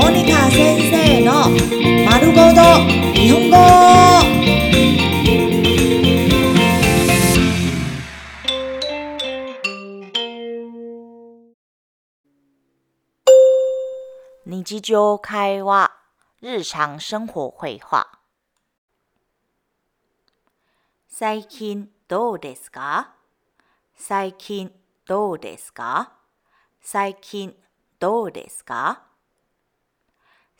モニカ先生の丸ごと日本語。日常会話日常生活会話最近どうですか？最近どうですか？最近どうですか？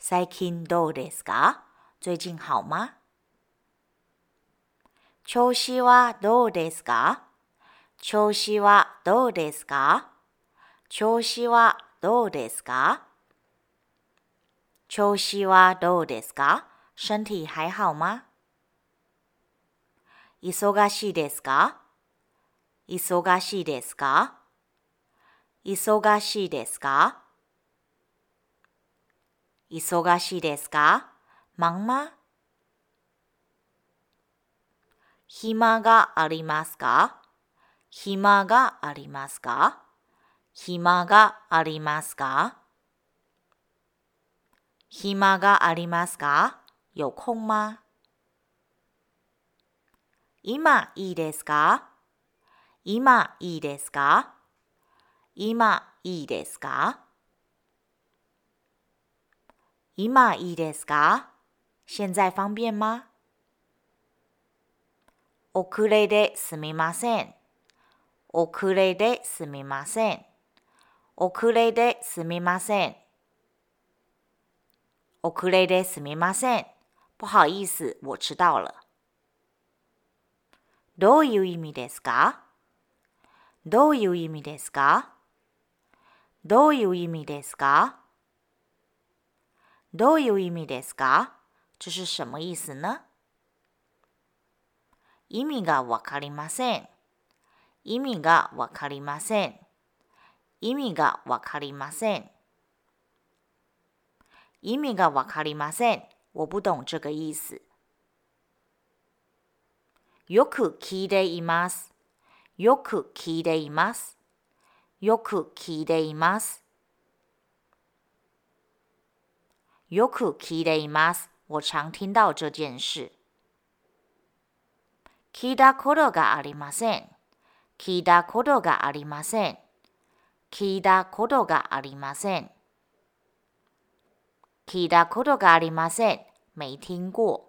最近どうですか？最近好吗？調子はどうですか？調子はどうですか？調子はどうですか？調子はどうですか？身体还好吗？忙しいですか？忙しいですか？忙しいですか？忙しいですか？忙吗暇がありますか？暇がありますか？暇がありますか？暇がありますか？有空吗今いいですか？今いいですか？今いいですか？今いいですか？現在方便吗？遅れですみません。遅れですみません。遅れですみません。遅れですみません。不好意思，我迟到了。どういう意味ですか？どういう意味ですか？どういう意味ですか？どういう意味ですか？这是什么意思呢意味がわかりません。意味がわかりません。意味がわかりません。意味がわかりません。我不懂这个意思。よく聞いています。よく聞いています。よく聞いています。よく聞いています。我常听到这件事。聞いたことがありません。聞いたことがありません。聞いたことがありません。聞いたことがありません。没听过。